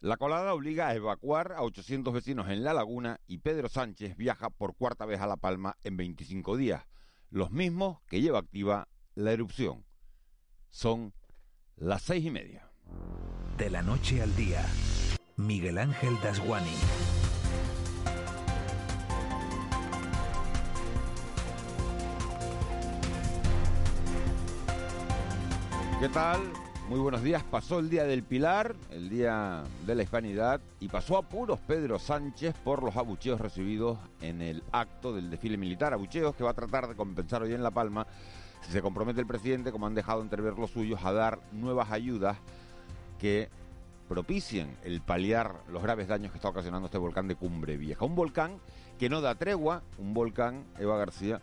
La colada obliga a evacuar a 800 vecinos en la laguna y Pedro Sánchez viaja por cuarta vez a La Palma en 25 días, los mismos que lleva activa la erupción. Son las seis y media. De la noche al día, Miguel Ángel Dasguani. ¿Qué tal? Muy buenos días. Pasó el Día del Pilar, el Día de la Hispanidad, y pasó a puros Pedro Sánchez por los abucheos recibidos en el acto del desfile militar. Abucheos que va a tratar de compensar hoy en La Palma si se compromete el presidente, como han dejado entrever los suyos, a dar nuevas ayudas que propicien el paliar los graves daños que está ocasionando este volcán de Cumbre Vieja. Un volcán que no da tregua, un volcán, Eva García,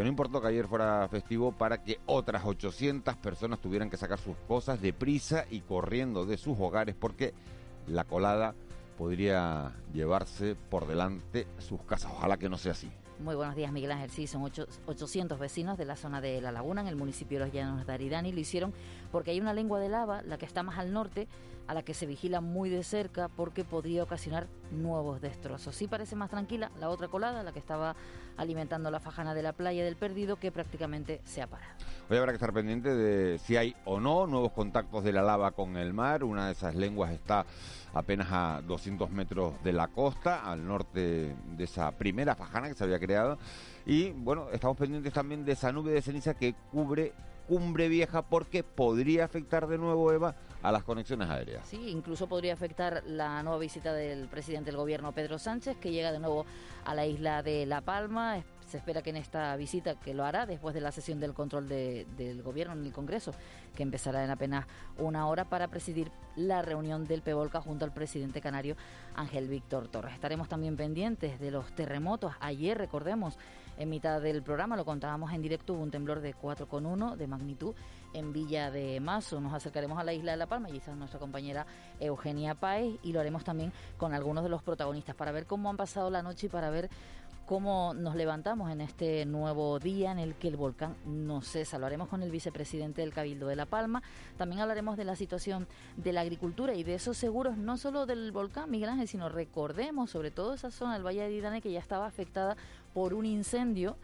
que no importó que ayer fuera festivo para que otras 800 personas tuvieran que sacar sus cosas deprisa y corriendo de sus hogares porque la colada podría llevarse por delante sus casas. Ojalá que no sea así. Muy buenos días, Miguel Ángel. Sí, son 800 vecinos de la zona de La Laguna, en el municipio de Los Llanos de Aridani. Lo hicieron porque hay una lengua de lava, la que está más al norte, a la que se vigila muy de cerca porque podría ocasionar nuevos destrozos. Sí parece más tranquila la otra colada, la que estaba alimentando la fajana de la playa del Perdido, que prácticamente se ha parado. Hoy habrá que estar pendiente de si hay o no nuevos contactos de la lava con el mar. Una de esas lenguas está apenas a 200 metros de la costa, al norte de esa primera fajana que se había creado. Y bueno, estamos pendientes también de esa nube de ceniza que cubre Cumbre Vieja porque podría afectar de nuevo, Eva, a las conexiones aéreas. Sí, incluso podría afectar la nueva visita del presidente del gobierno, Pedro Sánchez, que llega de nuevo a la isla de La Palma. Se espera que en esta visita, que lo hará después de la sesión del control del gobierno en el Congreso, que empezará en apenas una hora para presidir la reunión del PEVOLCA junto al presidente canario Ángel Víctor Torres. Estaremos también pendientes de los terremotos. Ayer, recordemos, en mitad del programa lo contábamos en directo, hubo un temblor de 4,1 de magnitud en Villa de Mazo. Nos acercaremos a la isla de La Palma, y está nuestra compañera Eugenia Páez, y lo haremos también con algunos de los protagonistas para ver cómo han pasado la noche y para ver cómo nos levantamos en este nuevo día en el que el volcán no cesa. Lo haremos con el vicepresidente del Cabildo de La Palma. También hablaremos de la situación de la agricultura y de esos seguros, no solo del volcán Miguel Ángel, sino recordemos sobre todo esa zona del Valle de Idane que ya estaba afectada por un incendio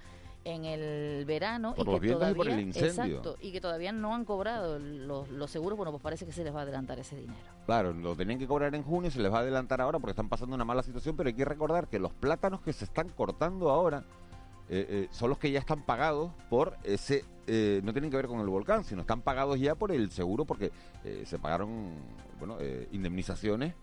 en el verano y que todavía, Exacto, y que todavía no han cobrado los, los, seguros, bueno, pues parece que se les va a adelantar ese dinero. Claro, lo tenían que cobrar en junio, se les va a adelantar ahora porque están pasando una mala situación, pero hay que recordar que los plátanos que se están cortando ahora eh, eh, son los que ya están pagados por ese, eh, no tienen que ver con el volcán, sino están pagados ya por el seguro porque se pagaron, bueno, indemnizaciones.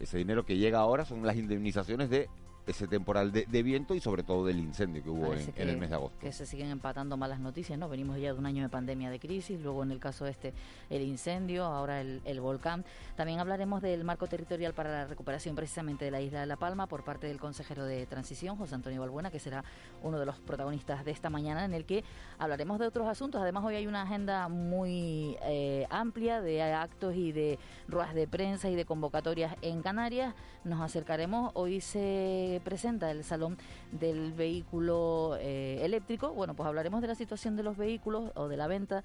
ese dinero que llega ahora son las indemnizaciones de ese temporal de, viento y sobre todo del incendio que hubo en, el mes de agosto. Que se siguen empatando malas noticias, ¿no? Venimos ya de un año de pandemia de crisis, luego en el caso este el incendio, ahora el, el volcán. También hablaremos del marco territorial para la recuperación precisamente de la isla de La Palma por parte del consejero de Transición, José Antonio Balbuena, que será uno de los protagonistas de esta mañana, en el que hablaremos de otros asuntos. Además, hoy hay una agenda muy eh, amplia de actos y de ruedas de prensa y de convocatorias en Canarias. Nos acercaremos. Hoy se presenta el Salón del Vehículo eh, Eléctrico. Bueno, pues hablaremos de la situación de los vehículos o de la venta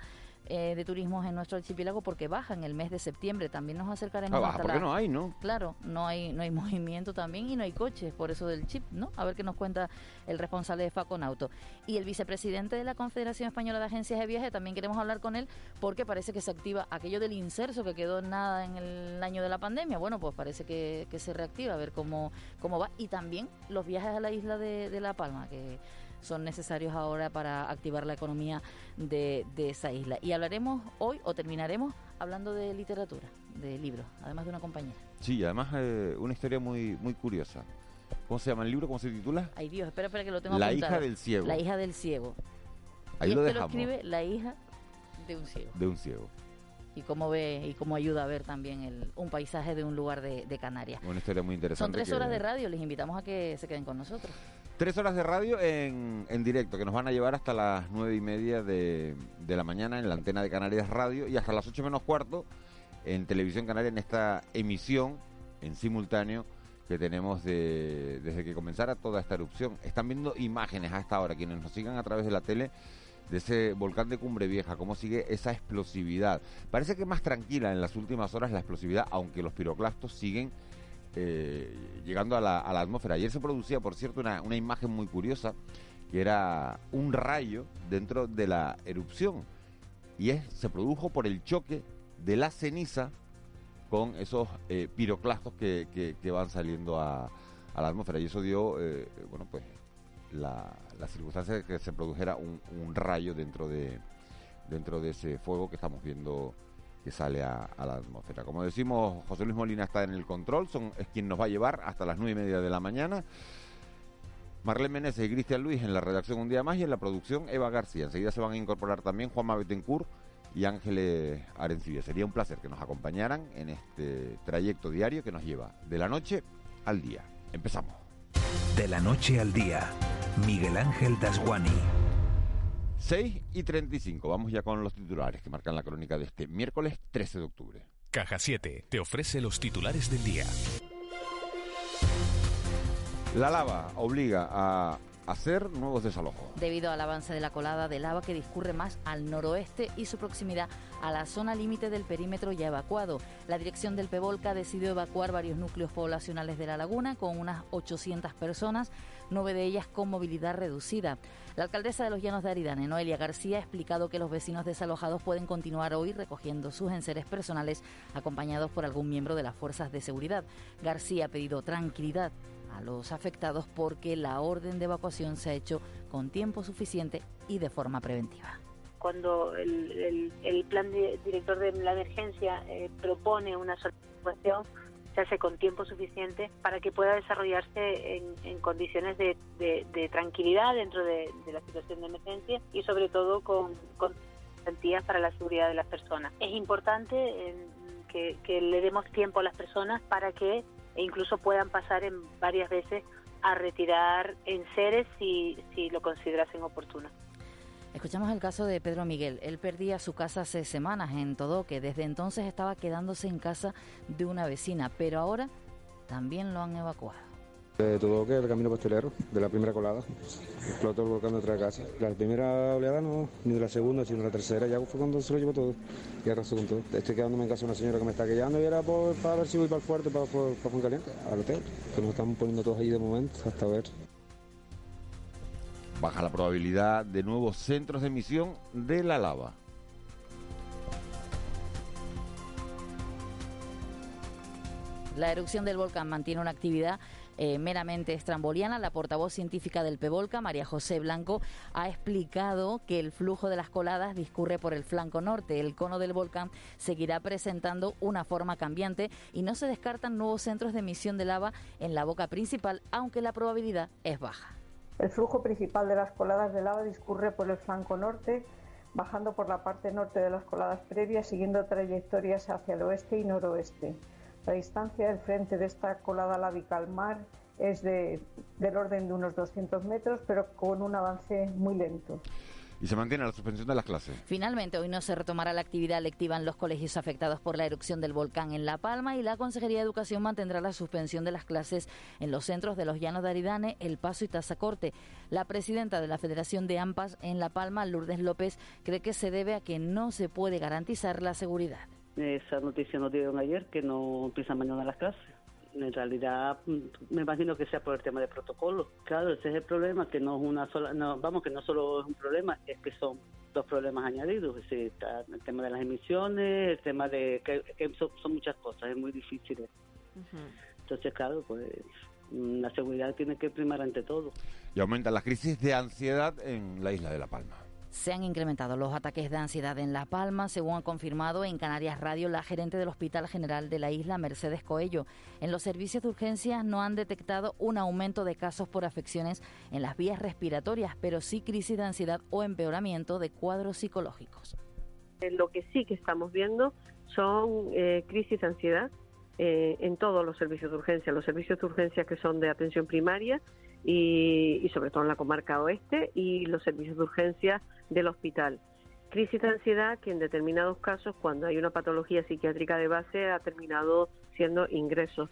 eh, de turismo en nuestro archipiélago porque baja en el mes de septiembre. También nos acercaremos ah, porque no hay, ¿no? Claro, no hay, no hay movimiento también y no hay coches, por eso del chip, ¿no? A ver qué nos cuenta el responsable de Faconauto. Y el vicepresidente de la Confederación Española de Agencias de Viaje, también queremos hablar con él porque parece que se activa aquello del inserso que quedó nada en el año de la pandemia. Bueno, pues parece que, que se reactiva, a ver cómo, cómo va. Y también los viajes a la isla de, de La Palma, que son necesarios ahora para activar la economía de, esa isla. Y hablaremos hoy o terminaremos hablando de literatura, de libros, además de una compañera. Sí, además eh, una historia muy, muy curiosa. ¿Cómo se llama el libro? ¿Cómo se titula? Ay Dios, espera, espera que lo tengo La hija del ciego. La hija del ciego. Ahí y lo este lo escribe la hija de un ciego. De un ciego y cómo ve y cómo ayuda a ver también el, un paisaje de un lugar de, de Canarias. Una historia muy interesante. Son tres horas de radio, les invitamos a que se queden con nosotros. Tres horas de radio en, en directo, que nos van a llevar hasta las nueve y media de, de la mañana en la antena de Canarias Radio y hasta las ocho menos cuarto en Televisión Canaria en esta emisión en simultáneo que tenemos de, desde que comenzara toda esta erupción. Están viendo imágenes hasta ahora, quienes nos sigan a través de la tele de ese volcán de Cumbre Vieja, cómo sigue esa explosividad. Parece que más tranquila en las últimas horas la explosividad, aunque los piroclastos siguen eh, llegando a la, atmósfera. Ayer se producía, por cierto, una, imagen muy curiosa, que era un rayo dentro de la erupción. Y es, se produjo por el choque de la ceniza con esos eh, piroclastos que, van saliendo a, la atmósfera. Y eso dio, eh, bueno, pues la, la, circunstancia de que se produjera un, un, rayo dentro de, dentro de ese fuego que estamos viendo que sale a, la atmósfera. Como decimos, José Luis Molina está en el control, son, es quien nos va a llevar hasta las nueve y media de la mañana. Marlene Meneses y Cristian Luis en la redacción un día más y en la producción Eva García. Enseguida se van a incorporar también Juanma Betancourt y Ángeles Arencibia. Sería un placer que nos acompañaran en este trayecto diario que nos lleva de la noche al día. Empezamos. De la noche al día, Miguel Ángel Dasguani. 6 y 35. Vamos ya con los titulares que marcan la crónica de este miércoles 13 de octubre. Caja 7 te ofrece los titulares del día. La lava obliga a hacer nuevos desalojos. Debido al avance de la colada de lava que discurre más al noroeste y su proximidad a la zona límite del perímetro ya evacuado, la dirección del Pevolca decidió evacuar varios núcleos poblacionales de la laguna con unas 800 personas, nueve de ellas con movilidad reducida. La alcaldesa de los Llanos de Aridane, Noelia García, ha explicado que los vecinos desalojados pueden continuar hoy recogiendo sus enseres personales acompañados por algún miembro de las fuerzas de seguridad. García ha pedido tranquilidad a los afectados porque la orden de evacuación se ha hecho con tiempo suficiente y de forma preventiva. Cuando el, plan director de la emergencia eh, propone una evacuación, se hace con tiempo suficiente para que pueda desarrollarse en, condiciones de, tranquilidad dentro de, la situación de emergencia y sobre todo con, garantías para la seguridad de las personas. Es importante eh, que le demos tiempo a las personas para que e incluso puedan pasar en varias veces a retirar enseres si, si lo considerasen oportuno. Escuchamos el caso de Pedro Miguel. Él perdía su casa hace semanas en que Desde entonces estaba quedándose en casa de una vecina, pero ahora también lo han evacuado. De todo que el camino pastelero, de la primera colada, explotó el volcán de otra casa. La primera oleada no, ni de la segunda, sino la tercera, ya fue cuando se lo llevó todo y arrasó con todo. Estoy quedándome en casa de una señora que me está quedando y era para ver si voy para el fuerte, para, para, para Caliente, al hotel, que nos estamos poniendo todos ahí de momento, hasta ver. Baja la probabilidad de nuevos centros de emisión de la lava. La erupción del volcán mantiene una actividad eh, meramente estramboliana. La portavoz científica del PEVOLCA, María José Blanco, ha explicado que el flujo de las coladas discurre por el flanco norte. El cono del volcán seguirá presentando una forma cambiante y no se descartan nuevos centros de emisión de lava en la boca principal, aunque la probabilidad es baja. El flujo principal de las coladas de lava discurre por el flanco norte, bajando por la parte norte de las coladas previas, siguiendo trayectorias hacia el oeste y noroeste. La distancia del frente de esta colada lábica al mar es de, del orden de unos 200 metros, pero con un avance muy lento. Y se mantiene la suspensión de las clases. Finalmente, hoy no se retomará la actividad lectiva en los colegios afectados por la erupción del volcán en La Palma y la Consejería de Educación mantendrá la suspensión de las clases en los centros de los Llanos de Aridane, El Paso y Tazacorte. La presidenta de la Federación de AMPAS en La Palma, Lourdes López, cree que se debe a que no se puede garantizar la seguridad. Esa noticia nos dieron ayer que no empiezan mañana las clases. En realidad, me imagino que sea por el tema de protocolo. Claro, ese es el problema, que no es una sola, no, vamos, que no solo es un problema, es que son dos problemas añadidos. Es decir, el tema de las emisiones, el tema de que, son, muchas cosas, es muy difícil. Entonces, claro, pues la seguridad tiene que primar ante todo. Y aumenta la crisis de ansiedad en la isla de La Palma. Se han incrementado los ataques de ansiedad en La Palma, según ha confirmado en Canarias Radio la gerente del Hospital General de la isla, Mercedes Coello. En los servicios de urgencias no han detectado un aumento de casos por afecciones en las vías respiratorias, pero sí crisis de ansiedad o empeoramiento de cuadros psicológicos. Lo que sí que estamos viendo son eh, crisis de ansiedad eh, en todos los servicios de urgencia, los servicios de urgencia que son de atención primaria y, sobre todo en la comarca oeste y los servicios de urgencia del hospital. Crisis de ansiedad que en determinados casos, cuando hay una patología psiquiátrica de base, ha terminado siendo ingresos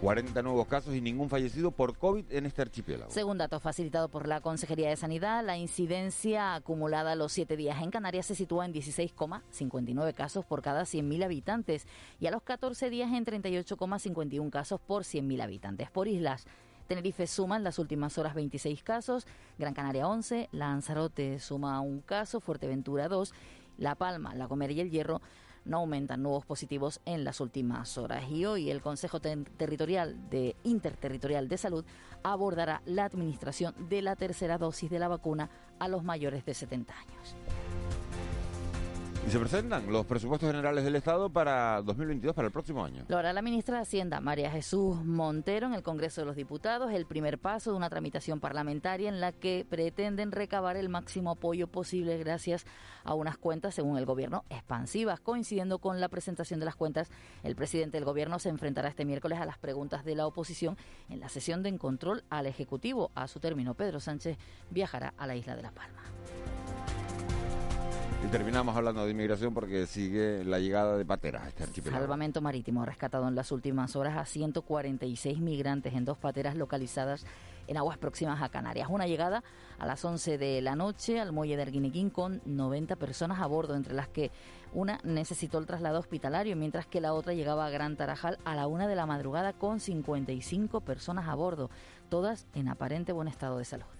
40 nuevos casos y ningún fallecido por COVID en este archipiélago. Según datos facilitados por la Consejería de Sanidad, la incidencia acumulada los siete días en Canarias se sitúa en 16,59 casos por cada 100.000 habitantes y a los 14 días en 38,51 casos por 100.000 habitantes. Por islas, Tenerife suma en las últimas horas 26 casos, Gran Canaria 11, Lanzarote suma un caso, Fuerteventura 2, La Palma, La Gomera y El Hierro no aumentan nuevos positivos en las últimas horas. Y hoy el Consejo Territorial de Interterritorial de Salud abordará la administración de la tercera dosis de la vacuna a los mayores de 70 años. Y se presentan los presupuestos generales del Estado para 2022, para el próximo año. Lo hará la ministra de Hacienda, María Jesús Montero, en el Congreso de los Diputados, el primer paso de una tramitación parlamentaria en la que pretenden recabar el máximo apoyo posible gracias a unas cuentas, según el Gobierno, expansivas. Coincidiendo con la presentación de las cuentas, el presidente del Gobierno se enfrentará este miércoles a las preguntas de la oposición en la sesión de control al Ejecutivo. A su término, Pedro Sánchez viajará a la isla de La Palma. Y terminamos hablando de inmigración porque sigue la llegada de pateras a este. Salvamento Marítimo ha rescatado en las últimas horas a 146 migrantes en dos pateras localizadas en aguas próximas a Canarias. Una llegada a las 11 de la noche al muelle de Arguinequín con 90 personas a bordo, entre las que una necesitó el traslado hospitalario, mientras que la otra llegaba a Gran Tarajal a la una de la madrugada con 55 personas a bordo, todas en aparente buen estado de salud.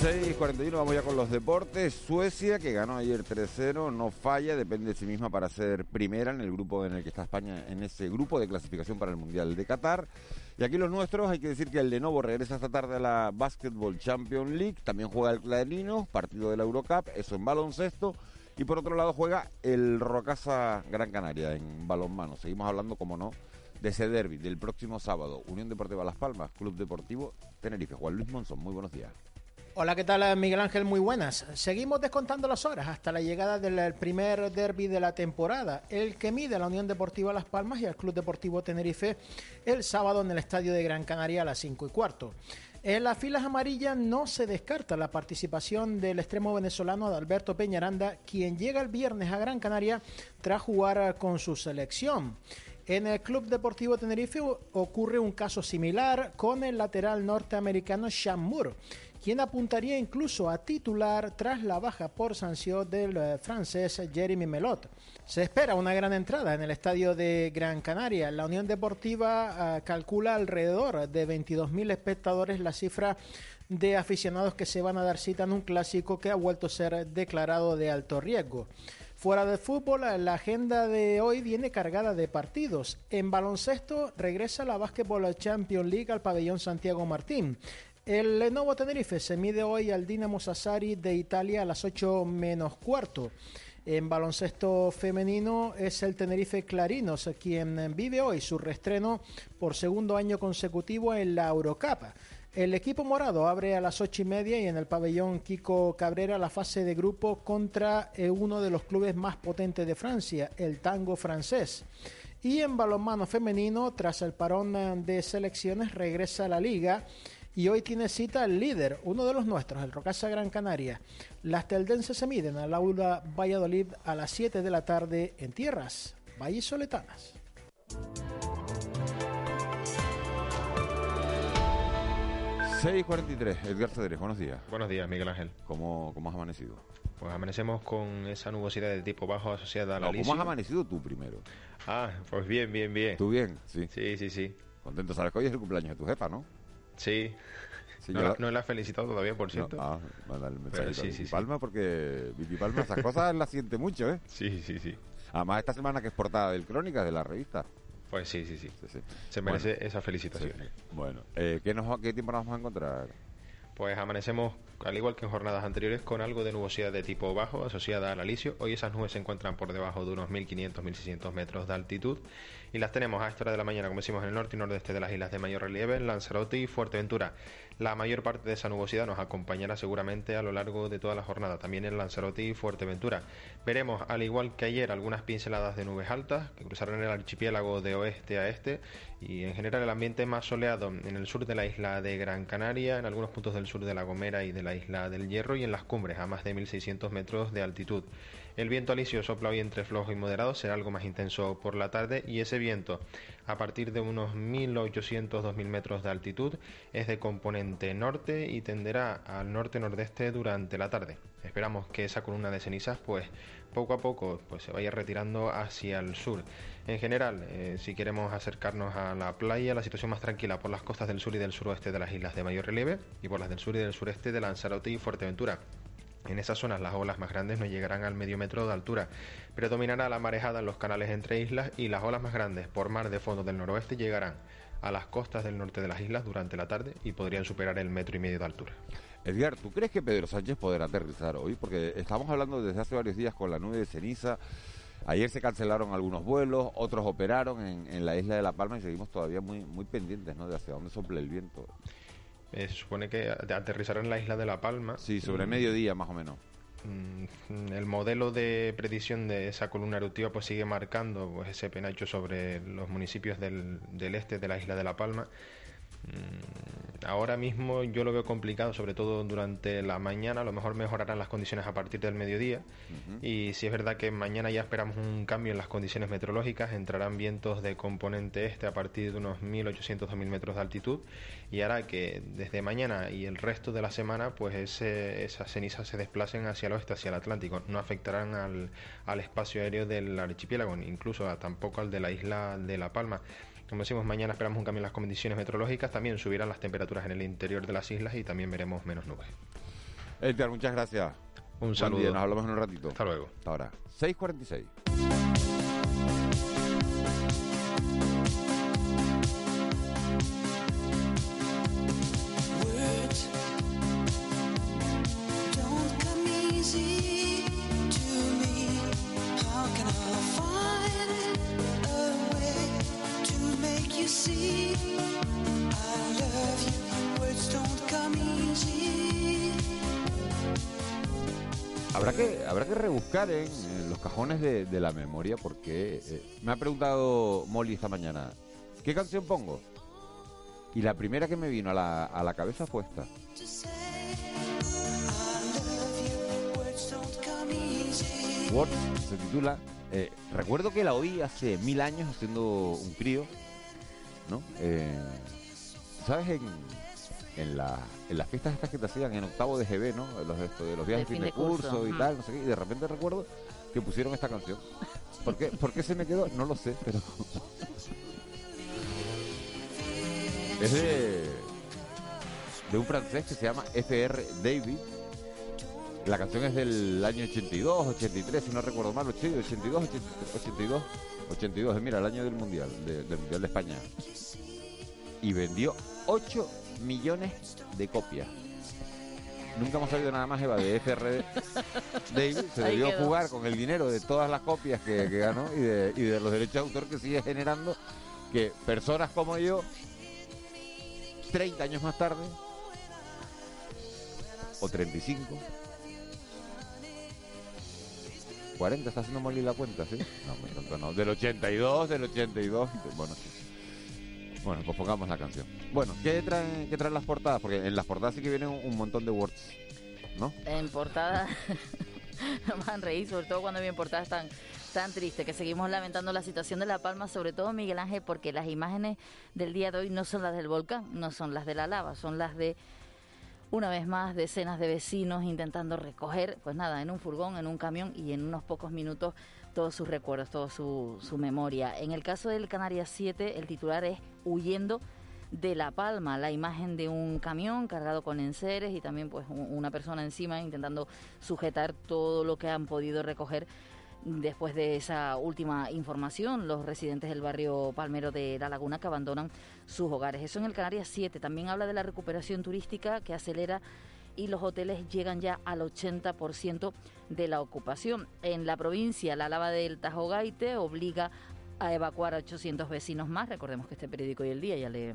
6.41, vamos ya con los deportes. Suecia, que ganó ayer 3-0, no falla, depende de sí misma para ser primera en el grupo en el que está España, en ese grupo de clasificación para el Mundial de Qatar. Y aquí los nuestros, hay que decir que el Lenovo regresa esta tarde a la Basketball Champions League, también juega el Clarino, partido de la Eurocup, eso en baloncesto. Y por otro lado juega el Rocasa Gran Canaria en balonmano. Seguimos hablando, como no, de ese derby del próximo sábado. Unión Deportiva Las Palmas, Club Deportivo Tenerife. Juan Luis Monzón, muy buenos días. Hola, ¿qué tal Miguel Ángel? Muy buenas. Seguimos descontando las horas hasta la llegada del primer derby de la temporada, el que mide la Unión Deportiva Las Palmas y el Club Deportivo Tenerife el sábado en el Estadio de Gran Canaria a las 5 y cuarto. En las filas amarillas no se descarta la participación del extremo venezolano Adalberto Peñaranda, quien llega el viernes a Gran Canaria tras jugar con su selección. En el Club Deportivo Tenerife ocurre un caso similar con el lateral norteamericano Sean Moore quien apuntaría incluso a titular tras la baja por sanción del eh, francés Jeremy Melot. Se espera una gran entrada en el estadio de Gran Canaria. La Unión Deportiva eh, calcula alrededor de 22.000 espectadores la cifra de aficionados que se van a dar cita en un clásico que ha vuelto a ser declarado de alto riesgo. Fuera del fútbol, la agenda de hoy viene cargada de partidos. En baloncesto regresa la Basketball Champions League al pabellón Santiago Martín. El Lenovo Tenerife se mide hoy al Dinamo Sassari de Italia a las 8 menos cuarto. En baloncesto femenino es el Tenerife Clarinos quien vive hoy su reestreno por segundo año consecutivo en la Eurocup. El equipo morado abre a las ocho y media y en el pabellón Kiko Cabrera la fase de grupo contra eh, uno de los clubes más potentes de Francia, el Tango francés. Y en balonmano femenino, tras el parón de selecciones, regresa a la liga y hoy tiene cita el líder, uno de los nuestros, el Rocasa Gran Canaria. Las teldenses se miden al aula Valladolid a las 7 de la tarde en tierras vallisoletanas. ...6.43, Edgar Cedrés, buenos días. Buenos días, Miguel Ángel. ¿Cómo, ¿Cómo has amanecido? Pues amanecemos con esa nubosidad de tipo bajo asociada a la no, ¿Cómo has amanecido tú primero? Ah, pues bien, bien, bien. ¿Tú bien? Sí. Sí, sí, sí. Contento, sabes que hoy es el cumpleaños de tu jefa, ¿no? Sí. no, la, la, he felicitado todavía, por cierto. ah, manda el mensaje sí, sí, Palma, porque Vivi Palma esas cosas las siente mucho, ¿eh? Sí, sí, sí. Además, esta semana que es portada del Crónica, de la revista. Pues sí, sí, sí. Se merece esa felicitación. Bueno, eh, ¿qué, nos, ¿qué tiempo nos vamos a encontrar? Pues amanecemos, al igual que en jornadas anteriores, con algo de nubosidad de tipo bajo asociada al alisio. Hoy esas nubes se encuentran por debajo de unos 1500-1600 metros de altitud y las tenemos a esta hora de la mañana, como decimos, en el norte y nordeste de las islas de mayor relieve, Lanzarote y Fuerteventura. La mayor parte de esa nubosidad nos acompañará seguramente a lo largo de toda la jornada, también en Lanzarote y Fuerteventura. Veremos, al igual que ayer, algunas pinceladas de nubes altas que cruzarán el archipiélago de oeste a este y en general el ambiente más soleado en el sur de la isla de Gran Canaria, en algunos puntos del sur de La Gomera y de la isla del Hierro y en las cumbres a más de 1600 metros de altitud. El viento alisio sopla hoy entre flojo y moderado, será algo más intenso por la tarde y ese viento a partir de unos 1800-2000 metros de altitud es de componente norte y tenderá al norte-nordeste durante la tarde. Esperamos que esa columna de cenizas pues poco a poco pues se vaya retirando hacia el sur. En general, eh, si queremos acercarnos a la playa, la situación más tranquila por las costas del sur y del suroeste de las islas de mayor relieve y por las del sur y del sureste de Lanzarote y Fuerteventura. En esas zonas las olas más grandes no llegarán al medio metro de altura, pero dominará la marejada en los canales entre islas y las olas más grandes por mar de fondo del noroeste llegarán a las costas del norte de las islas durante la tarde y podrían superar el metro y medio de altura. Edgar, ¿tú crees que Pedro Sánchez podrá aterrizar hoy? Porque estamos hablando desde hace varios días con la nube de ceniza. Ayer se cancelaron algunos vuelos, otros operaron en, la isla de La Palma y seguimos todavía muy, muy pendientes ¿no? de hacia dónde sopla el viento. Eh, se supone que aterrizará en la isla de La Palma. Sí, sobre mm. mediodía más o menos. Mm, el modelo de predicción de esa columna eruptiva pues sigue marcando pues, ese penacho sobre los municipios del, del este de la isla de La Palma Mm, ahora mismo yo lo veo complicado, sobre todo durante la mañana. A lo mejor mejorarán las condiciones a partir del mediodía. Y si es verdad que mañana ya esperamos un cambio en las condiciones meteorológicas, entrarán vientos de componente este a partir de unos 1800-2000 metros de altitud y hará que desde mañana y el resto de la semana, pues esas cenizas se desplacen hacia el oeste, hacia el Atlántico. No afectarán al, al espacio aéreo del archipiélago, incluso tampoco al de la isla de La Palma. Como decimos, mañana esperamos un cambio en las condiciones meteorológicas, también subirán las temperaturas en el interior de las islas y también veremos menos nubes. Edgar, muchas gracias. Un saludo. nos hablamos en un ratito. Hasta luego. Hasta ahora. 6.46. habrá que rebuscar en, los cajones de, la memoria porque eh, me ha preguntado Molly esta mañana, ¿qué canción pongo? Y la primera que me vino a la, a la cabeza fue esta. What se titula. Eh, recuerdo que la oí hace mil años haciendo un crío, ¿no? Eh, ¿Sabes? En, en, la, en las fiestas estas que te hacían en octavo de GB, ¿no? Los, de los días de fin de curso, y tal, no sé qué. Y de repente recuerdo que pusieron esta canción. ¿Por qué, ¿Por qué se me quedó? No lo sé, pero. es de, de un francés que se llama F.R. David. La canción es del año 82, 83, si no recuerdo mal, 82, 82, 82, mira, el año del Mundial, del Mundial de España. Y vendió 8 millones de copias. Nunca hemos sabido nada más, Eva, de FR David. Se debió jugar con el dinero de todas las copias que, ganó y de, y de los derechos de autor que sigue generando que personas como yo, 30 años más tarde, o 35, 40, está haciendo morir la cuenta, ¿sí? No, no. Del 82, del 82, bueno, sí. Bueno, pues pongamos la canción. Bueno, ¿qué traen, qué traen las portadas? Porque en las portadas sí que vienen un, montón de words, ¿no? En portada no me han reír, sobre todo cuando vienen portadas tan, tan tristes, que seguimos lamentando la situación de La Palma, sobre todo Miguel Ángel, porque las imágenes del día de hoy no son las del volcán, no son las de la lava, son las de una vez más decenas de vecinos intentando recoger, pues nada, en un furgón, en un camión y en unos pocos minutos todos sus recuerdos, toda su, su memoria. En el caso del Canarias 7, el titular es Huyendo de La Palma, la imagen de un camión cargado con enseres y también pues una persona encima intentando sujetar todo lo que han podido recoger después de esa última información, los residentes del barrio Palmero de La Laguna que abandonan sus hogares. Eso en el Canarias 7. También habla de la recuperación turística que acelera y los hoteles llegan ya al 80% de la ocupación. En la provincia, la lava del Tajogaite obliga a evacuar a 800 vecinos más. Recordemos que este periódico y el día ya le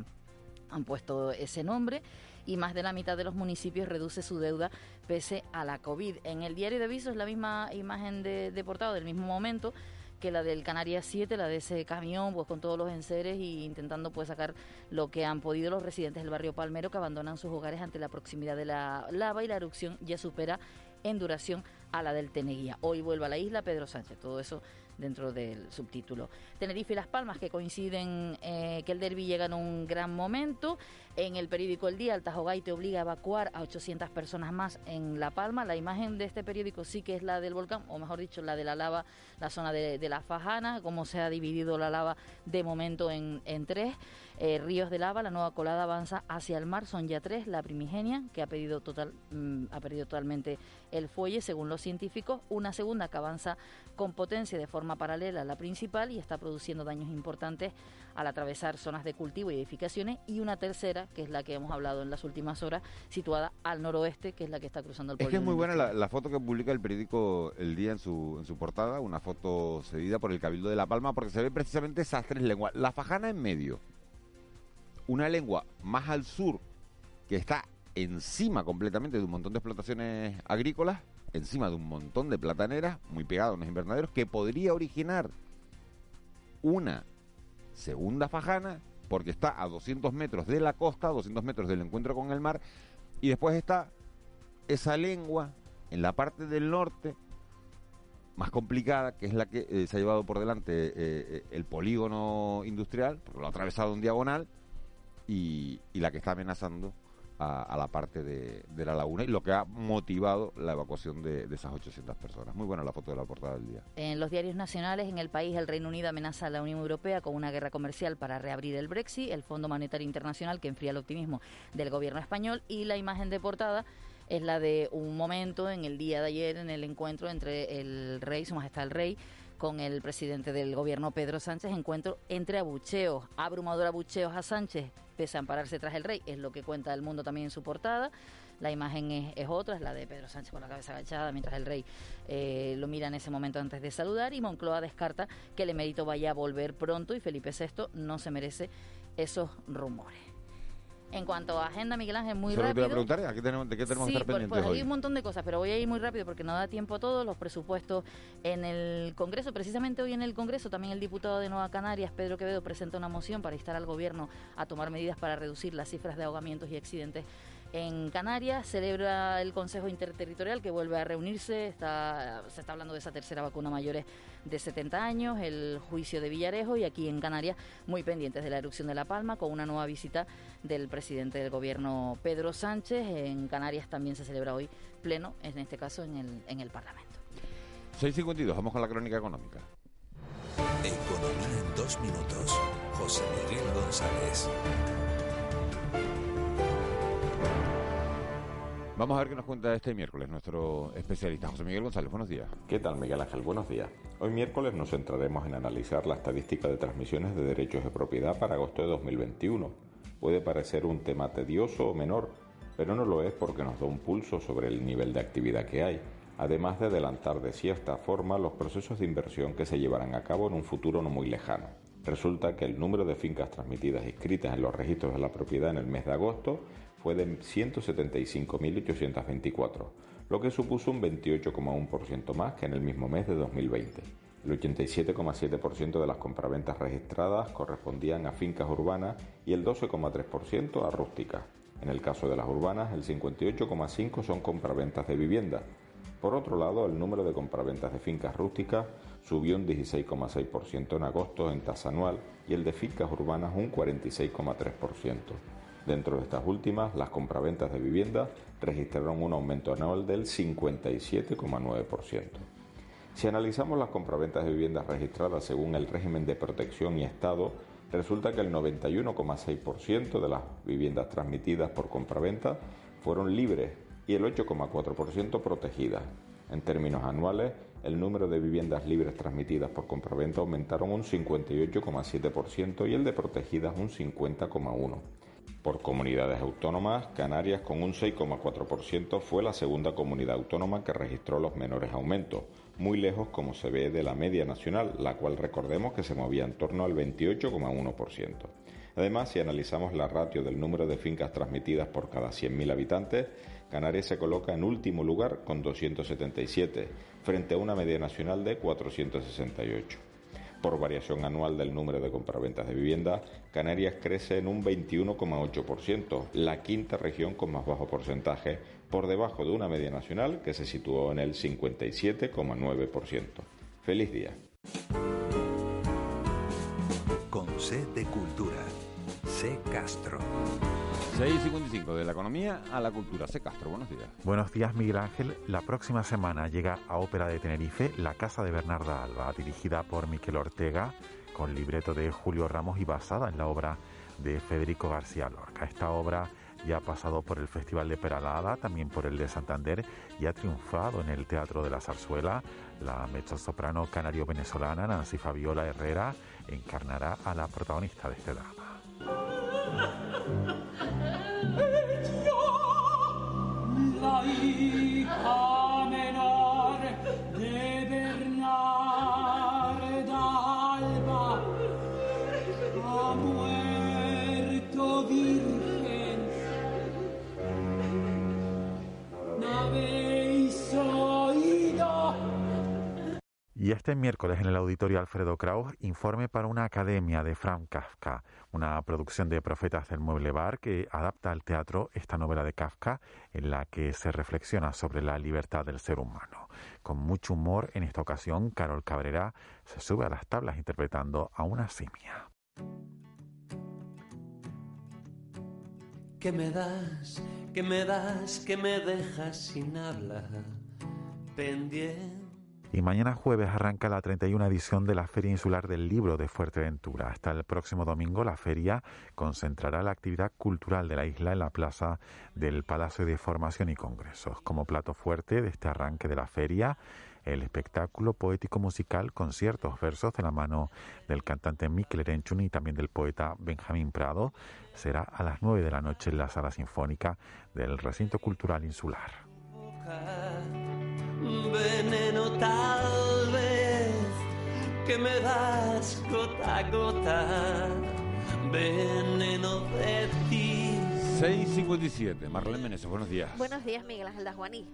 han puesto ese nombre. y más de la mitad de los municipios reduce su deuda pese a la COVID. En el diario de aviso es la misma imagen de, portada del mismo momento que la del Canarias 7, la de ese camión, pues con todos los enseres y intentando pues sacar lo que han podido los residentes del barrio Palmero que abandonan sus hogares ante la proximidad de la lava y la erupción ya supera en duración a la del Teneguía. Hoy vuelve a la isla Pedro Sánchez. Todo eso dentro del subtítulo. Tenerife y Las Palmas, que coinciden eh, que el derby llega en un gran momento. En el periódico El Día, el te obliga a evacuar a 800 personas más en La Palma. La imagen de este periódico sí que es la del volcán, o mejor dicho, la de la lava, la zona de, la Fajana, cómo se ha dividido la lava de momento en, en tres. Eh, ríos de lava, la nueva colada avanza hacia el mar, son ya tres, la primigenia, que ha, pedido total, mm, ha perdido totalmente el fuelle, según los científicos, una segunda que avanza con potencia de forma paralela a la principal y está produciendo daños importantes al atravesar zonas de cultivo y edificaciones, y una tercera, que es la que hemos hablado en las últimas horas, situada al noroeste, que es la que está cruzando el Es que es muy buena la, foto que publica el periódico El Día en su, en su portada, una foto cedida por el Cabildo de La Palma, porque se ve precisamente esas tres lenguas. La fajana en medio, una lengua más al sur que está encima completamente de un montón de explotaciones agrícolas, encima de un montón de plataneras, muy pegadas a unos invernaderos, que podría originar una segunda fajana, porque está a 200 metros de la costa, a 200 metros del encuentro con el mar, y después está esa lengua en la parte del norte, más complicada, que es la que eh, se ha llevado por delante eh, eh, el polígono industrial, porque lo ha atravesado en diagonal, y, la que está amenazando a, la parte de, la laguna y lo que ha motivado la evacuación de, esas 800 personas. Muy buena la foto de la portada del día. En los diarios nacionales, en el país, el Reino Unido amenaza a la Unión Europea con una guerra comercial para reabrir el Brexit, el Fondo Monetario Internacional que enfría el optimismo del gobierno español y la imagen de portada es la de un momento en el día de ayer en el encuentro entre el rey, su majestad el rey, con el presidente del gobierno Pedro Sánchez, encuentro entre abucheos, abrumador abucheos a Sánchez, pese a ampararse tras el rey, es lo que cuenta el mundo también en su portada. La imagen es, otra, es la de Pedro Sánchez con la cabeza agachada, mientras el rey eh, lo mira en ese momento antes de saludar. Y Moncloa descarta que el emérito vaya a volver pronto y Felipe VI no se merece esos rumores. En cuanto a agenda, Miguel Ángel, muy rápido. Te preguntar, ¿a qué tenemos, ¿de qué tenemos que estar pues, pendientes pues, hay un montón de cosas, pero voy a ir muy rápido porque no da tiempo a todos. Los presupuestos en el Congreso, precisamente hoy en el Congreso, también el diputado de Nueva Canarias, Pedro Quevedo, presenta una moción para instar al Gobierno a tomar medidas para reducir las cifras de ahogamientos y accidentes en Canarias celebra el Consejo Interterritorial que vuelve a reunirse. Está, se está hablando de esa tercera vacuna mayores de 70 años, el juicio de Villarejo y aquí en Canarias muy pendientes de la erupción de La Palma con una nueva visita del presidente del gobierno Pedro Sánchez. En Canarias también se celebra hoy pleno, en este caso en el, en el Parlamento. 6.52, vamos con la crónica económica. Economía en dos minutos. José Miguel González. Vamos a ver qué nos cuenta este miércoles nuestro especialista José Miguel González. Buenos días. ¿Qué tal, Miguel Ángel? Buenos días. Hoy miércoles nos centraremos en analizar la estadística de transmisiones de derechos de propiedad para agosto de 2021. Puede parecer un tema tedioso o menor, pero no lo es porque nos da un pulso sobre el nivel de actividad que hay, además de adelantar de cierta forma los procesos de inversión que se llevarán a cabo en un futuro no muy lejano. Resulta que el número de fincas transmitidas inscritas en los registros de la propiedad en el mes de agosto fue de 175.824, lo que supuso un 28,1% más que en el mismo mes de 2020. El 87,7% de las compraventas registradas correspondían a fincas urbanas y el 12,3% a rústicas. En el caso de las urbanas, el 58,5% son compraventas de vivienda. Por otro lado, el número de compraventas de fincas rústicas subió un 16,6% en agosto en tasa anual y el de fincas urbanas un 46,3%. Dentro de estas últimas, las compraventas de vivienda registraron un aumento anual del 57,9%. Si analizamos las compraventas de viviendas registradas según el régimen de protección y estado, resulta que el 91,6% de las viviendas transmitidas por compraventa fueron libres y el 8,4% protegidas. En términos anuales, el número de viviendas libres transmitidas por compraventa aumentaron un 58,7% y el de protegidas un 50,1%. Por comunidades autónomas, Canarias con un 6,4% fue la segunda comunidad autónoma que registró los menores aumentos, muy lejos como se ve de la media nacional, la cual recordemos que se movía en torno al 28,1%. Además, si analizamos la ratio del número de fincas transmitidas por cada 100.000 habitantes, Canarias se coloca en último lugar con 277, frente a una media nacional de 468. Por variación anual del número de compraventas de vivienda, Canarias crece en un 21,8%, la quinta región con más bajo porcentaje, por debajo de una media nacional que se situó en el 57,9%. Feliz día. Con C Cultura. C Castro. 6.55 de la economía a la cultura. C. Castro, buenos días. Buenos días, Miguel Ángel. La próxima semana llega a Ópera de Tenerife La Casa de Bernarda Alba, dirigida por Miquel Ortega, con libreto de Julio Ramos y basada en la obra de Federico García Lorca. Esta obra ya ha pasado por el Festival de Peralada, también por el de Santander y ha triunfado en el Teatro de la Zarzuela. La mezzosoprano canario-venezolana Nancy Fabiola Herrera encarnará a la protagonista de este drama. La hija Y este miércoles en el auditorio Alfredo Kraus, informe para una academia de Frank Kafka, una producción de Profetas del Mueble Bar que adapta al teatro esta novela de Kafka en la que se reflexiona sobre la libertad del ser humano. Con mucho humor, en esta ocasión, Carol Cabrera se sube a las tablas interpretando a una simia. ¿Qué me das? ¿Qué me das? ¿Qué me dejas sin habla? Pendiente. Y mañana jueves arranca la 31 edición de la Feria Insular del Libro de Fuerteventura. Hasta el próximo domingo la feria concentrará la actividad cultural de la isla en la plaza del Palacio de Formación y Congresos. Como plato fuerte de este arranque de la feria, el espectáculo poético musical con ciertos versos de la mano del cantante Mikel Erenchun y también del poeta Benjamín Prado será a las 9 de la noche en la sala sinfónica del recinto cultural insular. Tal vez que me das gota a gota. Veneno de ti. 6.57, Marlene Meneses, buenos días. Buenos días, Miguel Ángel Dasguaní.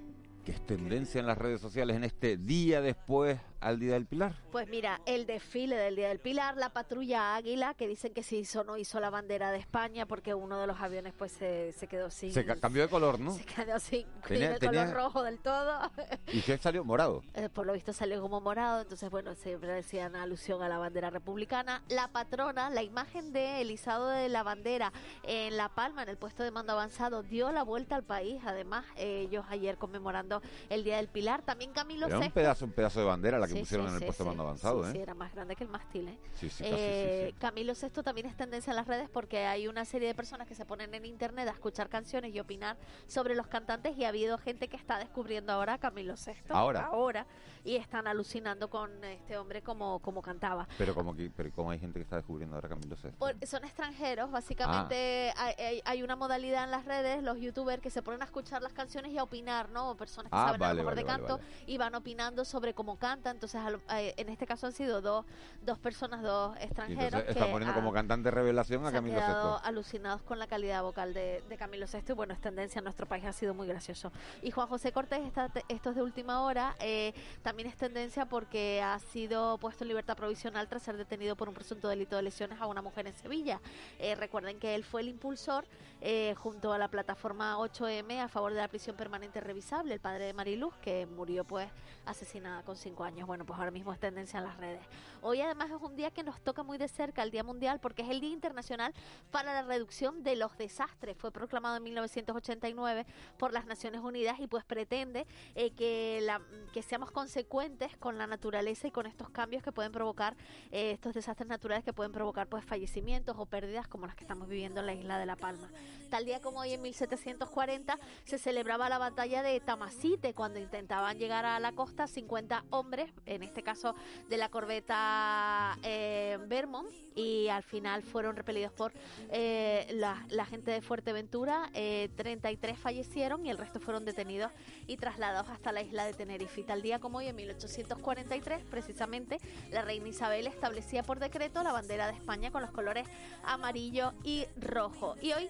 ¿Qué es tendencia en las redes sociales en este día después al Día del Pilar? Pues mira, el desfile del Día del Pilar, la patrulla Águila, que dicen que se hizo no hizo la bandera de España porque uno de los aviones pues se, se quedó sin... Se ca- cambió de color, ¿no? Se quedó sin Tenía- el tenía- color rojo del todo. ¿Y qué salió? Morado. Eh, por lo visto salió como morado, entonces bueno, siempre decían alusión a la bandera republicana. La patrona, la imagen de Elisado de la bandera en La Palma, en el puesto de mando avanzado, dio la vuelta al país. Además, ellos ayer conmemorando el Día del Pilar. También Camilo Era un VI. pedazo, un pedazo de bandera la que Sí, pusieron sí, en el sí, puesto mando avanzado, Sí, ¿eh? sí, era más grande que el mástil, ¿eh? Casi, Eh. Camilo VI también es tendencia en las redes porque hay una serie de personas que se ponen en internet a escuchar canciones y opinar sobre los cantantes y ha habido gente que está descubriendo ahora a Camilo VI. Ahora. Ahora. Y están alucinando con este hombre como, como cantaba. Pero como que, pero como hay gente que está descubriendo ahora Camilo. Por- son extranjeros, básicamente Ah. hay, hay- hay una modalidad en las redes, los youtubers que se ponen a escuchar las canciones y a opinar, ¿no? Personas que Ah, saben a vale, mejor vale, de vale, canto y van opinando sobre cómo canta. Entonces, a lo- eh, en este caso han sido dos, dos personas, dos extranjeros. están poniendo como han- cantante revelación a Camilo VI. alucinados con la calidad vocal de, de Camilo VI y bueno, es tendencia en nuestro país, ha sido muy gracioso. Y Juan José Cortés, está, esto es de última hora, eh, también es tendencia porque ha sido puesto en libertad provisional tras ser detenido por un presunto delito de lesiones a una mujer en Sevilla. Eh, recuerden que él fue el impulsor eh, junto a la plataforma 8M a favor de la prisión permanente revisable, el padre de Mariluz, que murió pues asesinada con cinco años. Bueno, pues ahora mismo es tendencia en las redes. Hoy además es un día que nos toca muy de cerca, el Día Mundial, porque es el Día Internacional para la Reducción de los Desastres. Fue proclamado en 1989 por las Naciones Unidas y pues pretende eh, que, la, que seamos consecuentes con la naturaleza y con estos cambios que pueden provocar eh, estos desastres naturales que pueden provocar pues fallecimientos o pérdidas como las que estamos viviendo en la isla de La Palma. Tal día como hoy en 1740 se celebraba la batalla de Tamasite cuando intentaban llegar a la costa 50 hombres en este caso de la corbeta eh, Vermont, y al final fueron repelidos por eh, la, gente de Fuerteventura. 33 fallecieron y el resto fueron detenidos y trasladados hasta la isla de Tenerife. Tal día como hoy, en 1843, precisamente, la reina Isabel establecía por decreto la bandera de España con los colores amarillo y rojo. Y hoy